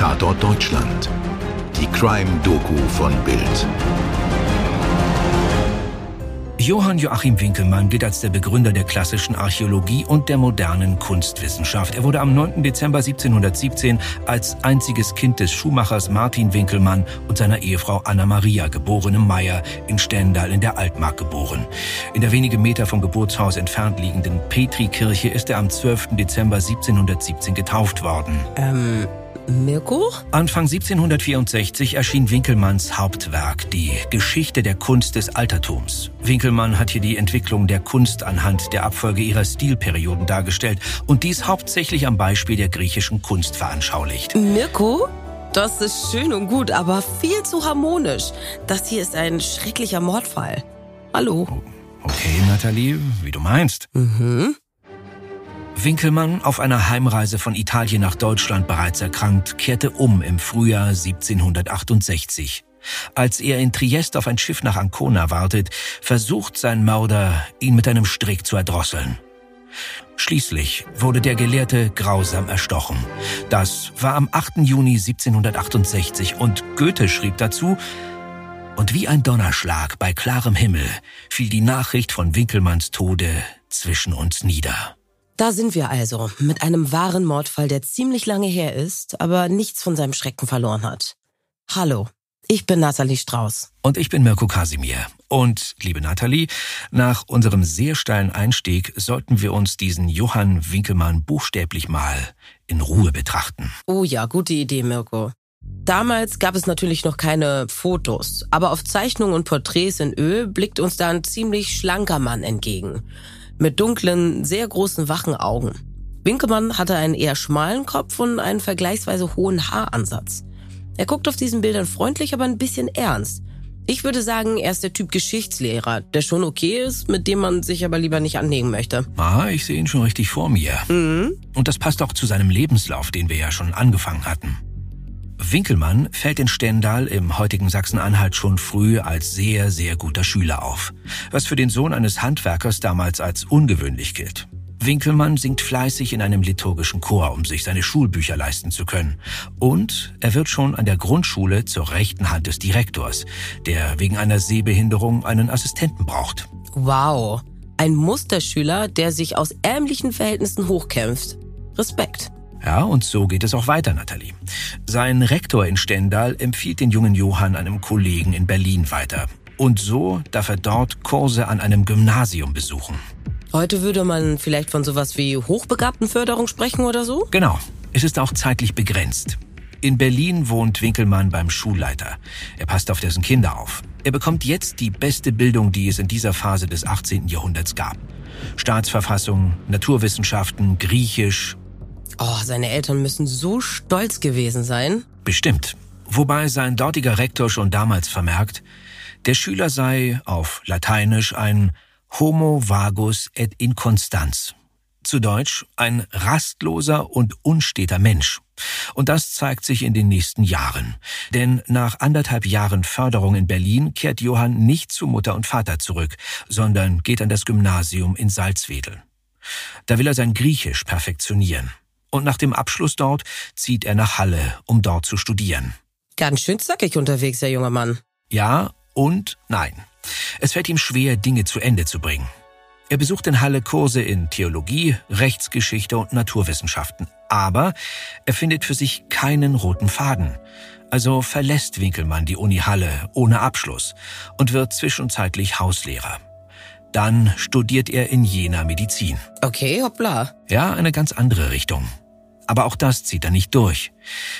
Tatort Deutschland. Die Crime-Doku von Bild. Johann Joachim Winkelmann gilt als der Begründer der klassischen Archäologie und der modernen Kunstwissenschaft. Er wurde am 9. Dezember 1717 als einziges Kind des Schuhmachers Martin Winkelmann und seiner Ehefrau Anna Maria geborene Meyer in Stendal in der Altmark geboren. In der wenige Meter vom Geburtshaus entfernt liegenden Petrikirche ist er am 12. Dezember 1717 getauft worden. Ähm, Mirko? Anfang 1764 erschien Winkelmanns Hauptwerk, die Geschichte der Kunst des Altertums. Winkelmann hat hier die Entwicklung der Kunst anhand der Abfolge ihrer Stilperioden dargestellt und dies hauptsächlich am Beispiel der griechischen Kunst veranschaulicht. Mirko? Das ist schön und gut, aber viel zu harmonisch. Das hier ist ein schrecklicher Mordfall. Hallo. Okay, Nathalie, wie du meinst. Mhm. Winkelmann, auf einer Heimreise von Italien nach Deutschland bereits erkrankt, kehrte um im Frühjahr 1768. Als er in Triest auf ein Schiff nach Ancona wartet, versucht sein Mörder, ihn mit einem Strick zu erdrosseln. Schließlich wurde der Gelehrte grausam erstochen. Das war am 8. Juni 1768 und Goethe schrieb dazu, und wie ein Donnerschlag bei klarem Himmel fiel die Nachricht von Winkelmanns Tode zwischen uns nieder. Da sind wir also, mit einem wahren Mordfall, der ziemlich lange her ist, aber nichts von seinem Schrecken verloren hat. Hallo, ich bin Nathalie Strauß. Und ich bin Mirko Kasimir. Und, liebe Nathalie, nach unserem sehr steilen Einstieg sollten wir uns diesen Johann Winkelmann buchstäblich mal in Ruhe betrachten. Oh ja, gute Idee, Mirko. Damals gab es natürlich noch keine Fotos, aber auf Zeichnungen und Porträts in Öl blickt uns da ein ziemlich schlanker Mann entgegen mit dunklen, sehr großen, wachen Augen. Winkelmann hatte einen eher schmalen Kopf und einen vergleichsweise hohen Haaransatz. Er guckt auf diesen Bildern freundlich, aber ein bisschen ernst. Ich würde sagen, er ist der Typ Geschichtslehrer, der schon okay ist, mit dem man sich aber lieber nicht anlegen möchte. Ah, ich sehe ihn schon richtig vor mir. Mhm. Und das passt auch zu seinem Lebenslauf, den wir ja schon angefangen hatten. Winkelmann fällt in Stendal im heutigen Sachsen-Anhalt schon früh als sehr, sehr guter Schüler auf, was für den Sohn eines Handwerkers damals als ungewöhnlich gilt. Winkelmann singt fleißig in einem liturgischen Chor, um sich seine Schulbücher leisten zu können. Und er wird schon an der Grundschule zur rechten Hand des Direktors, der wegen einer Sehbehinderung einen Assistenten braucht. Wow, ein Musterschüler, der sich aus ärmlichen Verhältnissen hochkämpft. Respekt. Ja, und so geht es auch weiter, Nathalie. Sein Rektor in Stendal empfiehlt den jungen Johann einem Kollegen in Berlin weiter. Und so darf er dort Kurse an einem Gymnasium besuchen. Heute würde man vielleicht von sowas wie Hochbegabtenförderung sprechen oder so? Genau. Es ist auch zeitlich begrenzt. In Berlin wohnt Winkelmann beim Schulleiter. Er passt auf dessen Kinder auf. Er bekommt jetzt die beste Bildung, die es in dieser Phase des 18. Jahrhunderts gab. Staatsverfassung, Naturwissenschaften, Griechisch Oh, seine Eltern müssen so stolz gewesen sein. Bestimmt. Wobei sein dortiger Rektor schon damals vermerkt, der Schüler sei auf Lateinisch ein Homo vagus et inconstans. Zu Deutsch ein rastloser und unsteter Mensch. Und das zeigt sich in den nächsten Jahren. Denn nach anderthalb Jahren Förderung in Berlin kehrt Johann nicht zu Mutter und Vater zurück, sondern geht an das Gymnasium in Salzwedel. Da will er sein Griechisch perfektionieren und nach dem Abschluss dort zieht er nach Halle, um dort zu studieren. Ganz schön zackig unterwegs, der junge Mann. Ja und nein. Es fällt ihm schwer, Dinge zu Ende zu bringen. Er besucht in Halle Kurse in Theologie, Rechtsgeschichte und Naturwissenschaften, aber er findet für sich keinen roten Faden. Also verlässt Winkelmann die Uni Halle ohne Abschluss und wird zwischenzeitlich Hauslehrer. Dann studiert er in Jena Medizin. Okay, hoppla. Ja, eine ganz andere Richtung. Aber auch das zieht er nicht durch.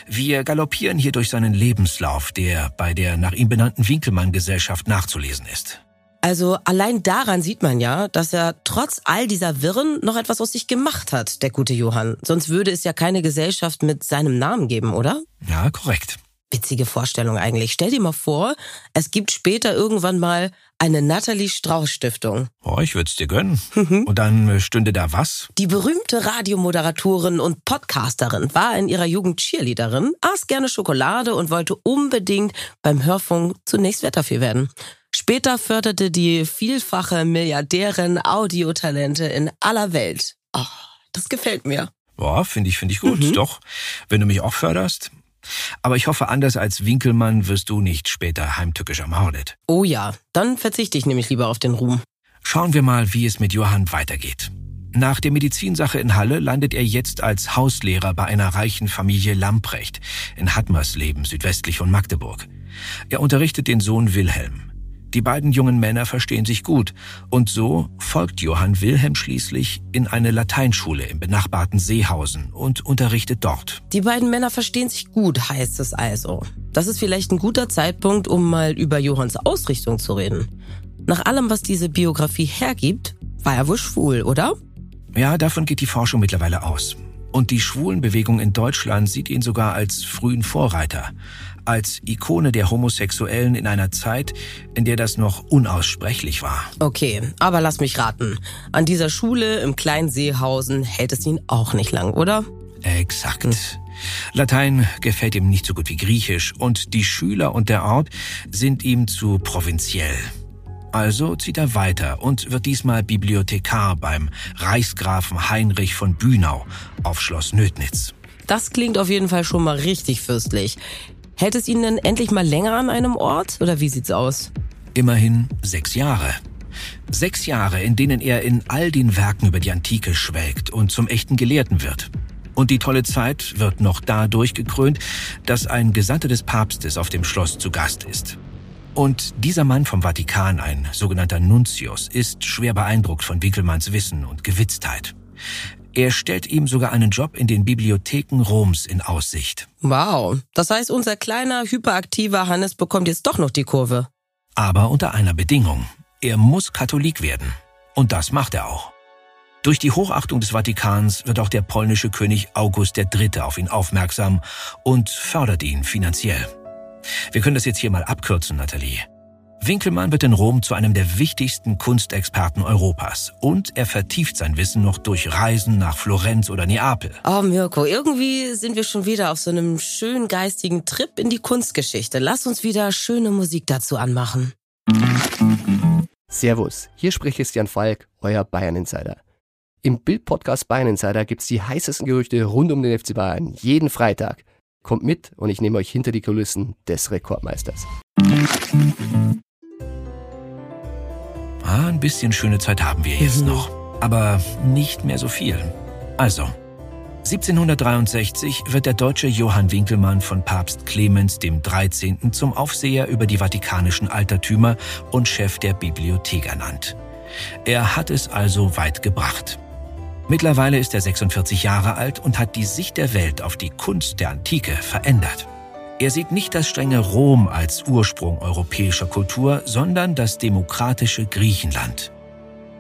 Wir galoppieren hier durch seinen Lebenslauf, der bei der nach ihm benannten Winkelmann-Gesellschaft nachzulesen ist. Also allein daran sieht man ja, dass er trotz all dieser Wirren noch etwas aus sich gemacht hat, der gute Johann. Sonst würde es ja keine Gesellschaft mit seinem Namen geben, oder? Ja, korrekt. Witzige Vorstellung eigentlich. Stell dir mal vor, es gibt später irgendwann mal eine Natalie Strauß Stiftung. Oh, ich würde es dir gönnen. und dann äh, stünde da was? Die berühmte Radiomoderatorin und Podcasterin war in ihrer Jugend Cheerleaderin, aß gerne Schokolade und wollte unbedingt beim Hörfunk zunächst Wetterfee werden. Später förderte die vielfache Milliardärin Audiotalente in aller Welt. Oh, das gefällt mir. Boah, finde ich, finde ich gut. Mhm. Doch, wenn du mich auch förderst, Aber ich hoffe, anders als Winkelmann wirst du nicht später heimtückisch ermordet. Oh ja, dann verzichte ich nämlich lieber auf den Ruhm. Schauen wir mal, wie es mit Johann weitergeht. Nach der Medizinsache in Halle landet er jetzt als Hauslehrer bei einer reichen Familie Lamprecht in Hattmersleben südwestlich von Magdeburg. Er unterrichtet den Sohn Wilhelm. Die beiden jungen Männer verstehen sich gut und so folgt Johann Wilhelm schließlich in eine Lateinschule im benachbarten Seehausen und unterrichtet dort. Die beiden Männer verstehen sich gut, heißt es also. Das ist vielleicht ein guter Zeitpunkt, um mal über Johanns Ausrichtung zu reden. Nach allem, was diese Biografie hergibt, war er wohl schwul, oder? Ja, davon geht die Forschung mittlerweile aus. Und die Schwulenbewegung in Deutschland sieht ihn sogar als frühen Vorreiter als Ikone der Homosexuellen in einer Zeit, in der das noch unaussprechlich war. Okay, aber lass mich raten. An dieser Schule im kleinen Seehausen hält es ihn auch nicht lang, oder? Exakt. Hm. Latein gefällt ihm nicht so gut wie Griechisch und die Schüler und der Ort sind ihm zu provinziell. Also zieht er weiter und wird diesmal Bibliothekar beim Reichsgrafen Heinrich von Bünau auf Schloss Nötnitz. Das klingt auf jeden Fall schon mal richtig fürstlich. Hält es ihn denn endlich mal länger an einem Ort oder wie sieht's aus? Immerhin sechs Jahre. Sechs Jahre, in denen er in all den Werken über die Antike schwelgt und zum echten Gelehrten wird. Und die tolle Zeit wird noch dadurch gekrönt, dass ein Gesandter des Papstes auf dem Schloss zu Gast ist. Und dieser Mann vom Vatikan, ein sogenannter Nuntius, ist schwer beeindruckt von Winkelmanns Wissen und Gewitztheit. Er stellt ihm sogar einen Job in den Bibliotheken Roms in Aussicht. Wow, das heißt, unser kleiner, hyperaktiver Hannes bekommt jetzt doch noch die Kurve. Aber unter einer Bedingung. Er muss Katholik werden. Und das macht er auch. Durch die Hochachtung des Vatikans wird auch der polnische König August III. auf ihn aufmerksam und fördert ihn finanziell. Wir können das jetzt hier mal abkürzen, Nathalie. Winkelmann wird in Rom zu einem der wichtigsten Kunstexperten Europas und er vertieft sein Wissen noch durch Reisen nach Florenz oder Neapel. Oh Mirko, irgendwie sind wir schon wieder auf so einem schönen geistigen Trip in die Kunstgeschichte. Lass uns wieder schöne Musik dazu anmachen. Servus, hier spricht Christian Falk, euer Bayern Insider. Im Bild-Podcast Bayern Insider gibt's die heißesten Gerüchte rund um den FC Bayern jeden Freitag. Kommt mit und ich nehme euch hinter die Kulissen des Rekordmeisters. Ah, ein bisschen schöne Zeit haben wir jetzt mhm. noch, aber nicht mehr so viel. Also, 1763 wird der deutsche Johann Winkelmann von Papst Clemens dem 13. zum Aufseher über die vatikanischen Altertümer und Chef der Bibliothek ernannt. Er hat es also weit gebracht. Mittlerweile ist er 46 Jahre alt und hat die Sicht der Welt auf die Kunst der Antike verändert. Er sieht nicht das strenge Rom als Ursprung europäischer Kultur, sondern das demokratische Griechenland.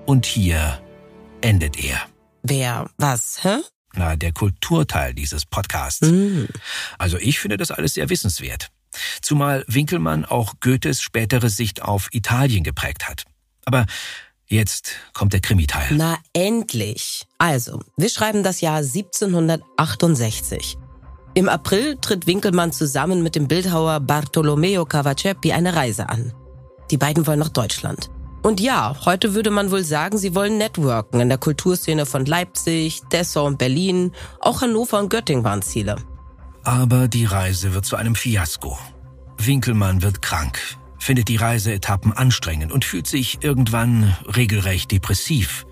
Und hier endet er. Wer? Was? Hä? Na, der Kulturteil dieses Podcasts. Mm. Also ich finde das alles sehr wissenswert. Zumal Winkelmann auch Goethes spätere Sicht auf Italien geprägt hat. Aber jetzt kommt der Krimiteil. Na endlich. Also, wir schreiben das Jahr 1768. Im April tritt Winkelmann zusammen mit dem Bildhauer Bartolomeo Cavaceppi eine Reise an. Die beiden wollen nach Deutschland. Und ja, heute würde man wohl sagen, sie wollen networken in der Kulturszene von Leipzig, Dessau und Berlin. Auch Hannover und Göttingen waren Ziele. Aber die Reise wird zu einem Fiasko. Winkelmann wird krank, findet die Reiseetappen anstrengend und fühlt sich irgendwann regelrecht depressiv.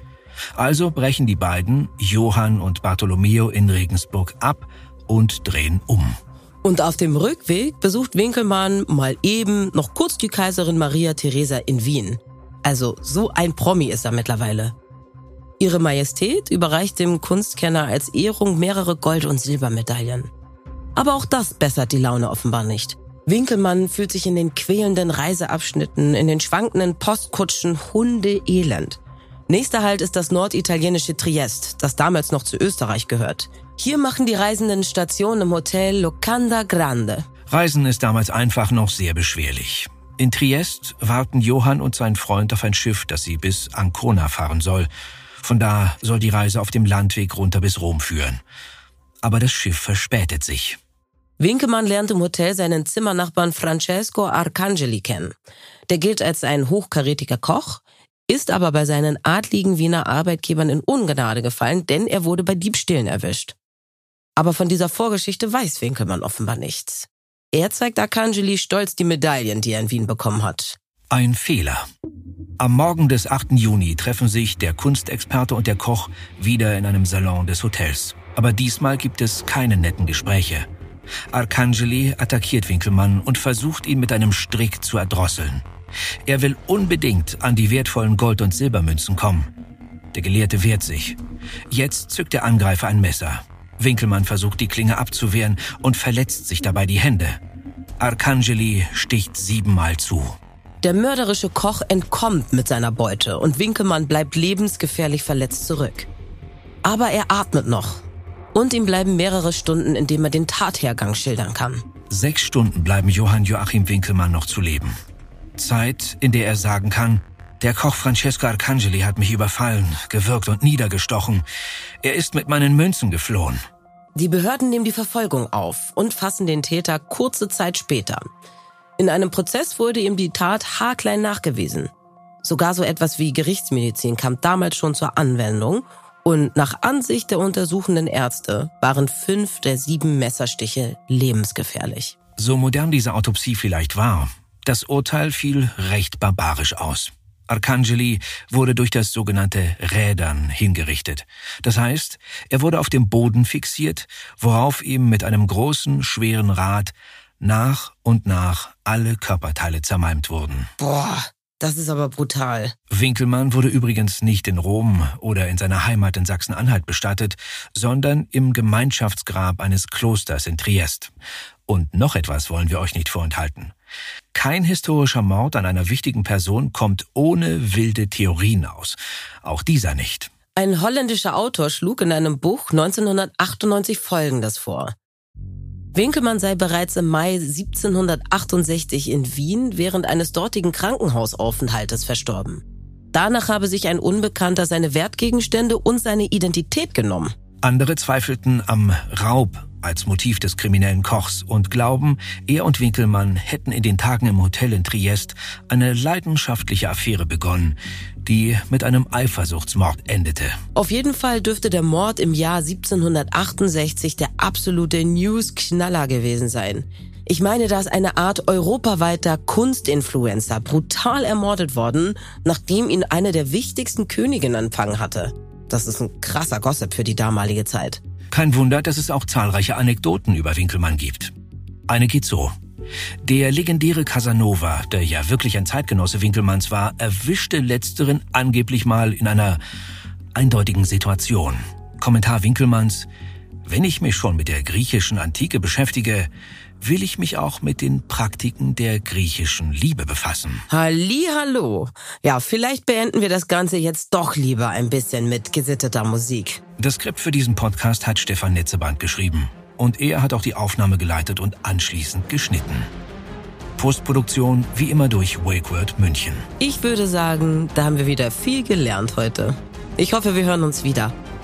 Also brechen die beiden, Johann und Bartolomeo in Regensburg ab und drehen um. Und auf dem Rückweg besucht Winkelmann mal eben noch kurz die Kaiserin Maria Theresa in Wien. Also so ein Promi ist er mittlerweile. Ihre Majestät überreicht dem Kunstkenner als Ehrung mehrere Gold- und Silbermedaillen. Aber auch das bessert die Laune offenbar nicht. Winkelmann fühlt sich in den quälenden Reiseabschnitten, in den schwankenden Postkutschen hundeelend. Nächster Halt ist das norditalienische Triest, das damals noch zu Österreich gehört. Hier machen die Reisenden Station im Hotel Locanda Grande. Reisen ist damals einfach noch sehr beschwerlich. In Triest warten Johann und sein Freund auf ein Schiff, das sie bis Ancona fahren soll. Von da soll die Reise auf dem Landweg runter bis Rom führen. Aber das Schiff verspätet sich. Winkemann lernt im Hotel seinen Zimmernachbarn Francesco Arcangeli kennen. Der gilt als ein hochkarätiger Koch, ist aber bei seinen adligen Wiener Arbeitgebern in Ungnade gefallen, denn er wurde bei Diebstählen erwischt. Aber von dieser Vorgeschichte weiß Winkelmann offenbar nichts. Er zeigt Arcangeli stolz die Medaillen, die er in Wien bekommen hat. Ein Fehler. Am Morgen des 8. Juni treffen sich der Kunstexperte und der Koch wieder in einem Salon des Hotels. Aber diesmal gibt es keine netten Gespräche. Arcangeli attackiert Winkelmann und versucht ihn mit einem Strick zu erdrosseln. Er will unbedingt an die wertvollen Gold- und Silbermünzen kommen. Der Gelehrte wehrt sich. Jetzt zückt der Angreifer ein Messer. Winkelmann versucht die Klinge abzuwehren und verletzt sich dabei die Hände. Arcangeli sticht siebenmal zu. Der mörderische Koch entkommt mit seiner Beute und Winkelmann bleibt lebensgefährlich verletzt zurück. Aber er atmet noch. Und ihm bleiben mehrere Stunden, in dem er den Tathergang schildern kann. Sechs Stunden bleiben Johann Joachim Winkelmann noch zu leben. Zeit, in der er sagen kann, der Koch Francesco Arcangeli hat mich überfallen, gewürgt und niedergestochen. Er ist mit meinen Münzen geflohen. Die Behörden nehmen die Verfolgung auf und fassen den Täter kurze Zeit später. In einem Prozess wurde ihm die Tat haarklein nachgewiesen. Sogar so etwas wie Gerichtsmedizin kam damals schon zur Anwendung und nach Ansicht der untersuchenden Ärzte waren fünf der sieben Messerstiche lebensgefährlich. So modern diese Autopsie vielleicht war, das Urteil fiel recht barbarisch aus. Arcangeli wurde durch das sogenannte Rädern hingerichtet. Das heißt, er wurde auf dem Boden fixiert, worauf ihm mit einem großen, schweren Rad nach und nach alle Körperteile zermalmt wurden. Boah, das ist aber brutal. Winkelmann wurde übrigens nicht in Rom oder in seiner Heimat in Sachsen-Anhalt bestattet, sondern im Gemeinschaftsgrab eines Klosters in Triest. Und noch etwas wollen wir euch nicht vorenthalten. Kein historischer Mord an einer wichtigen Person kommt ohne wilde Theorien aus. Auch dieser nicht. Ein holländischer Autor schlug in einem Buch 1998 Folgendes vor. Winkelmann sei bereits im Mai 1768 in Wien während eines dortigen Krankenhausaufenthaltes verstorben. Danach habe sich ein Unbekannter seine Wertgegenstände und seine Identität genommen. Andere zweifelten am Raub als Motiv des kriminellen Kochs und glauben, er und Winkelmann hätten in den Tagen im Hotel in Triest eine leidenschaftliche Affäre begonnen, die mit einem Eifersuchtsmord endete. Auf jeden Fall dürfte der Mord im Jahr 1768 der absolute News-Knaller gewesen sein. Ich meine, da ist eine Art europaweiter Kunstinfluencer brutal ermordet worden, nachdem ihn eine der wichtigsten Königinnen empfangen hatte. Das ist ein krasser Gossip für die damalige Zeit. Kein Wunder, dass es auch zahlreiche Anekdoten über Winkelmann gibt. Eine geht so. Der legendäre Casanova, der ja wirklich ein Zeitgenosse Winkelmanns war, erwischte letzteren angeblich mal in einer eindeutigen Situation. Kommentar Winkelmanns, wenn ich mich schon mit der griechischen Antike beschäftige, will ich mich auch mit den Praktiken der griechischen Liebe befassen. Hallo. Ja, vielleicht beenden wir das Ganze jetzt doch lieber ein bisschen mit gesitteter Musik. Das Skript für diesen Podcast hat Stefan Netzeband geschrieben. Und er hat auch die Aufnahme geleitet und anschließend geschnitten. Postproduktion wie immer durch WakeWord München. Ich würde sagen, da haben wir wieder viel gelernt heute. Ich hoffe, wir hören uns wieder.